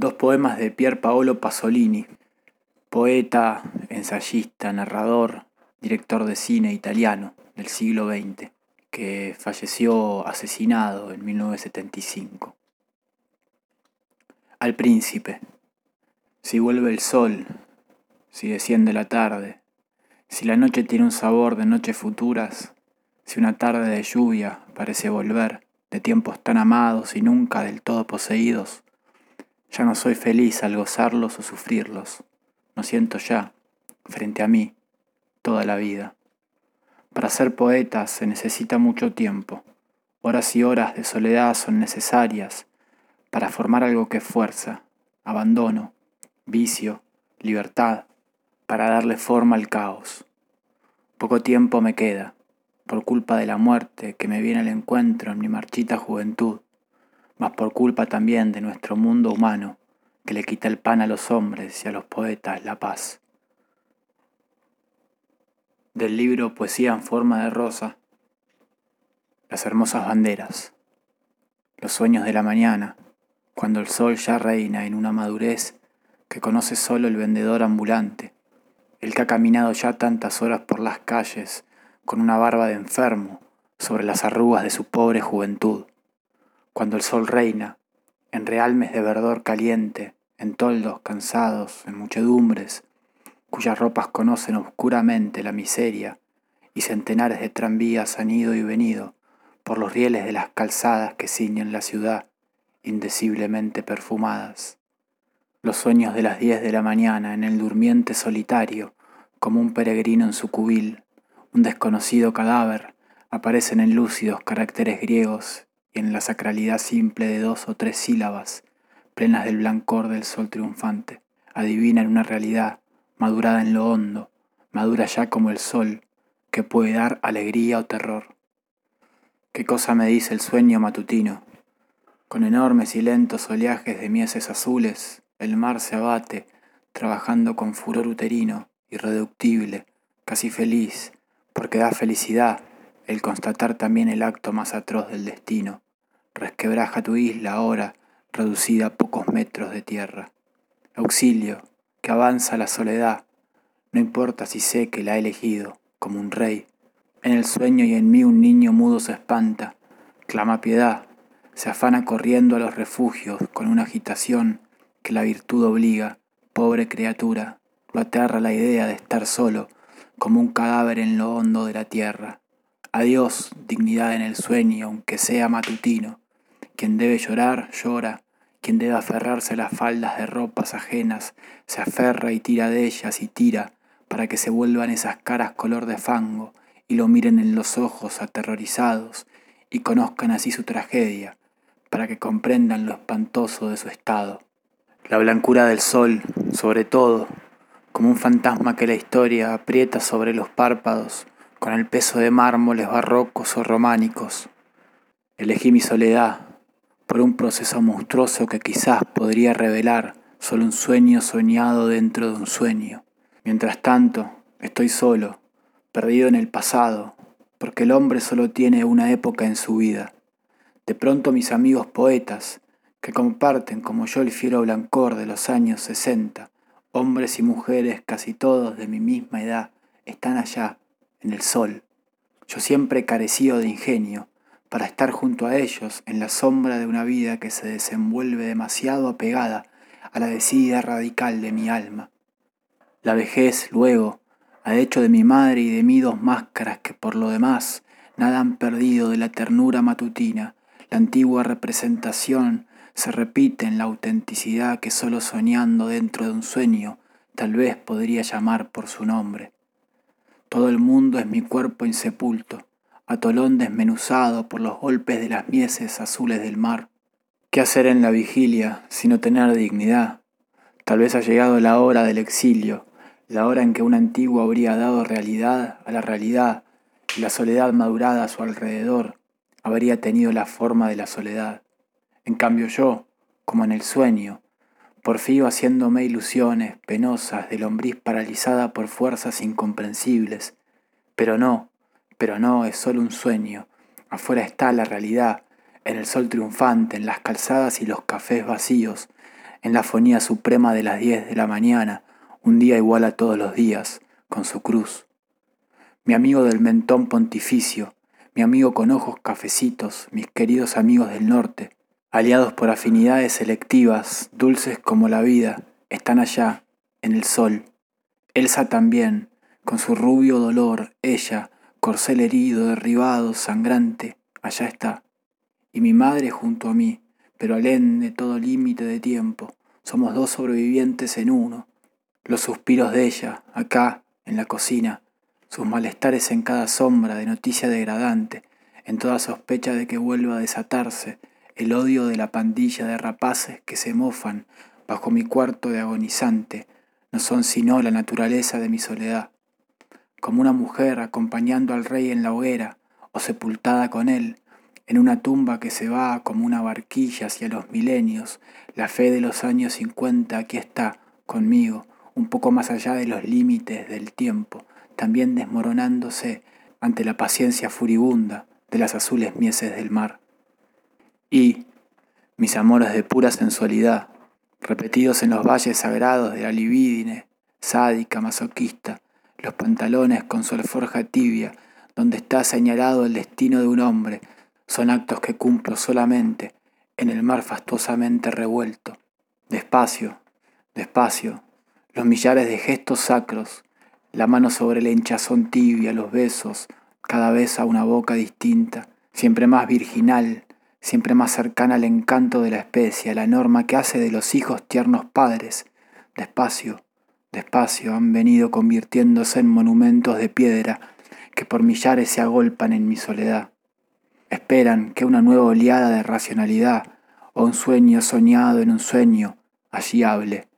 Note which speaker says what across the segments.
Speaker 1: Dos poemas de Pier Paolo Pasolini, poeta, ensayista, narrador, director de cine italiano del siglo XX, que falleció asesinado en 1975. Al príncipe, si vuelve el sol, si desciende la tarde, si la noche tiene un sabor de noches futuras, si una tarde de lluvia parece volver de tiempos tan amados y nunca del todo poseídos, ya no soy feliz al gozarlos o sufrirlos. No siento ya, frente a mí, toda la vida. Para ser poeta se necesita mucho tiempo. Horas y horas de soledad son necesarias para formar algo que fuerza, abandono, vicio, libertad, para darle forma al caos. Poco tiempo me queda, por culpa de la muerte que me viene al encuentro en mi marchita juventud mas por culpa también de nuestro mundo humano que le quita el pan a los hombres y a los poetas la paz. Del libro Poesía en forma de rosa, las hermosas banderas, los sueños de la mañana, cuando el sol ya reina en una madurez que conoce solo el vendedor ambulante, el que ha caminado ya tantas horas por las calles con una barba de enfermo sobre las arrugas de su pobre juventud cuando el sol reina, en realmes de verdor caliente, en toldos cansados, en muchedumbres, cuyas ropas conocen oscuramente la miseria, y centenares de tranvías han ido y venido por los rieles de las calzadas que ciñen la ciudad, indeciblemente perfumadas. Los sueños de las diez de la mañana en el durmiente solitario, como un peregrino en su cubil, un desconocido cadáver, aparecen en lúcidos caracteres griegos en la sacralidad simple de dos o tres sílabas, plenas del blancor del sol triunfante, adivinan una realidad madurada en lo hondo, madura ya como el sol, que puede dar alegría o terror. ¿Qué cosa me dice el sueño matutino? Con enormes y lentos oleajes de mieses azules, el mar se abate, trabajando con furor uterino, irreductible, casi feliz, porque da felicidad el constatar también el acto más atroz del destino. Resquebraja tu isla ahora, reducida a pocos metros de tierra. Auxilio, que avanza la soledad, no importa si sé que la he elegido, como un rey. En el sueño y en mí un niño mudo se espanta, clama piedad, se afana corriendo a los refugios con una agitación que la virtud obliga, pobre criatura, lo aterra la idea de estar solo, como un cadáver en lo hondo de la tierra. Adiós, dignidad en el sueño, aunque sea matutino. Quien debe llorar, llora. Quien debe aferrarse a las faldas de ropas ajenas, se aferra y tira de ellas y tira, para que se vuelvan esas caras color de fango y lo miren en los ojos aterrorizados y conozcan así su tragedia, para que comprendan lo espantoso de su estado. La blancura del sol, sobre todo, como un fantasma que la historia aprieta sobre los párpados, con el peso de mármoles barrocos o románicos. Elegí mi soledad por un proceso monstruoso que quizás podría revelar solo un sueño soñado dentro de un sueño. Mientras tanto, estoy solo, perdido en el pasado, porque el hombre solo tiene una época en su vida. De pronto mis amigos poetas, que comparten como yo el fiero blancor de los años sesenta, hombres y mujeres casi todos de mi misma edad, están allá, en el sol. Yo siempre he carecido de ingenio para estar junto a ellos en la sombra de una vida que se desenvuelve demasiado apegada a la decidida radical de mi alma. La vejez, luego, ha hecho de mi madre y de mí dos máscaras que por lo demás nada han perdido de la ternura matutina. La antigua representación se repite en la autenticidad que solo soñando dentro de un sueño tal vez podría llamar por su nombre. Todo el mundo es mi cuerpo insepulto, atolón desmenuzado por los golpes de las mieses azules del mar. ¿Qué hacer en la vigilia sino tener dignidad? Tal vez ha llegado la hora del exilio, la hora en que un antiguo habría dado realidad a la realidad y la soledad madurada a su alrededor habría tenido la forma de la soledad. En cambio yo, como en el sueño, porfío haciéndome ilusiones penosas de lombriz paralizada por fuerzas incomprensibles. Pero no, pero no, es solo un sueño. Afuera está la realidad, en el sol triunfante, en las calzadas y los cafés vacíos, en la fonía suprema de las diez de la mañana, un día igual a todos los días, con su cruz. Mi amigo del mentón pontificio, mi amigo con ojos cafecitos, mis queridos amigos del norte, aliados por afinidades selectivas, dulces como la vida, están allá, en el sol. Elsa también, con su rubio dolor, ella, corcel herido, derribado, sangrante, allá está. Y mi madre junto a mí, pero alén de todo límite de tiempo, somos dos sobrevivientes en uno. Los suspiros de ella, acá, en la cocina, sus malestares en cada sombra de noticia degradante, en toda sospecha de que vuelva a desatarse. El odio de la pandilla de rapaces que se mofan bajo mi cuarto de agonizante, no son sino la naturaleza de mi soledad. Como una mujer acompañando al rey en la hoguera o sepultada con él, en una tumba que se va como una barquilla hacia los milenios, la fe de los años cincuenta aquí está, conmigo, un poco más allá de los límites del tiempo, también desmoronándose ante la paciencia furibunda de las azules mieses del mar. Y mis amores de pura sensualidad, repetidos en los valles sagrados de la libidine, sádica, masoquista, los pantalones con su alforja tibia, donde está señalado el destino de un hombre, son actos que cumplo solamente en el mar fastuosamente revuelto. Despacio, despacio, los millares de gestos sacros, la mano sobre la hinchazón tibia, los besos, cada vez a una boca distinta, siempre más virginal, siempre más cercana al encanto de la especie, a la norma que hace de los hijos tiernos padres. Despacio, despacio han venido convirtiéndose en monumentos de piedra que por millares se agolpan en mi soledad. Esperan que una nueva oleada de racionalidad o un sueño soñado en un sueño allí hable.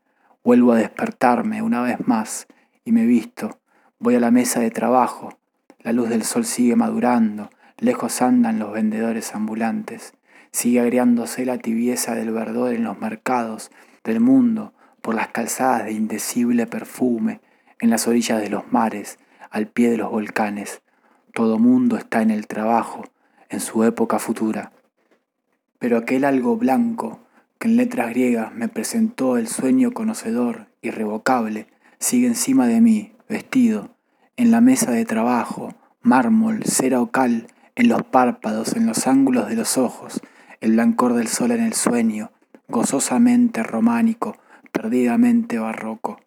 Speaker 1: Vuelvo a despertarme una vez más y me visto. Voy a la mesa de trabajo. La luz del sol sigue madurando. Lejos andan los vendedores ambulantes. Sigue agriándose la tibieza del verdor en los mercados del mundo por las calzadas de indecible perfume, en las orillas de los mares, al pie de los volcanes. Todo mundo está en el trabajo, en su época futura. Pero aquel algo blanco que en letras griegas me presentó el sueño conocedor, irrevocable, sigue encima de mí, vestido, en la mesa de trabajo, mármol, cera o cal, en los párpados, en los ángulos de los ojos, el blancor del sol en el sueño, gozosamente románico, perdidamente barroco.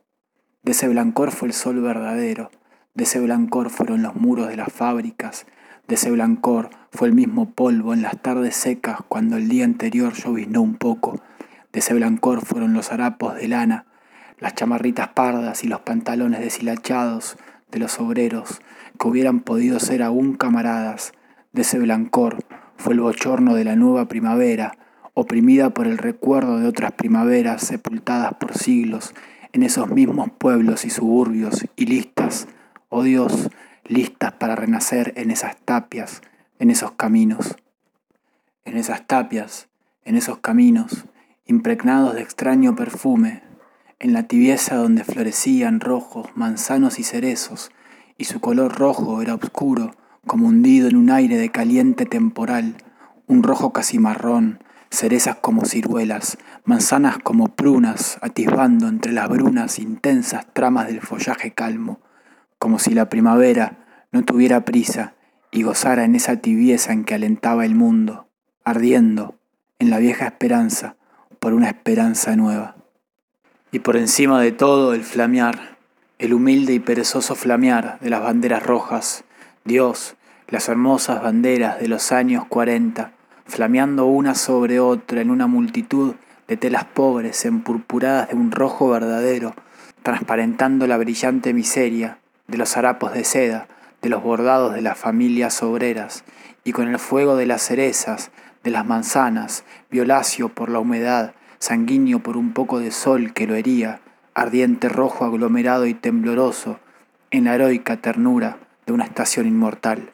Speaker 1: De ese blancor fue el sol verdadero, de ese blancor fueron los muros de las fábricas, de ese blancor fue el mismo polvo en las tardes secas cuando el día anterior lloviznó un poco, de ese blancor fueron los harapos de lana, las chamarritas pardas y los pantalones deshilachados de los obreros que hubieran podido ser aún camaradas, de ese blancor fue el bochorno de la nueva primavera, oprimida por el recuerdo de otras primaveras sepultadas por siglos en esos mismos pueblos y suburbios y listas, oh Dios, listas para renacer en esas tapias, en esos caminos. En esas tapias, en esos caminos, impregnados de extraño perfume, en la tibieza donde florecían rojos, manzanos y cerezos, y su color rojo era oscuro, como hundido en un aire de caliente temporal, un rojo casi marrón, cerezas como ciruelas, manzanas como prunas, atisbando entre las brunas intensas tramas del follaje calmo, como si la primavera no tuviera prisa y gozara en esa tibieza en que alentaba el mundo, ardiendo en la vieja esperanza por una esperanza nueva. Y por encima de todo el flamear, el humilde y perezoso flamear de las banderas rojas, Dios, las hermosas banderas de los años cuarenta, flameando una sobre otra en una multitud de telas pobres empurpuradas de un rojo verdadero, transparentando la brillante miseria de los harapos de seda, de los bordados de las familias obreras, y con el fuego de las cerezas, de las manzanas, violáceo por la humedad, sanguíneo por un poco de sol que lo hería, ardiente rojo aglomerado y tembloroso, en la heroica ternura de una estación inmortal.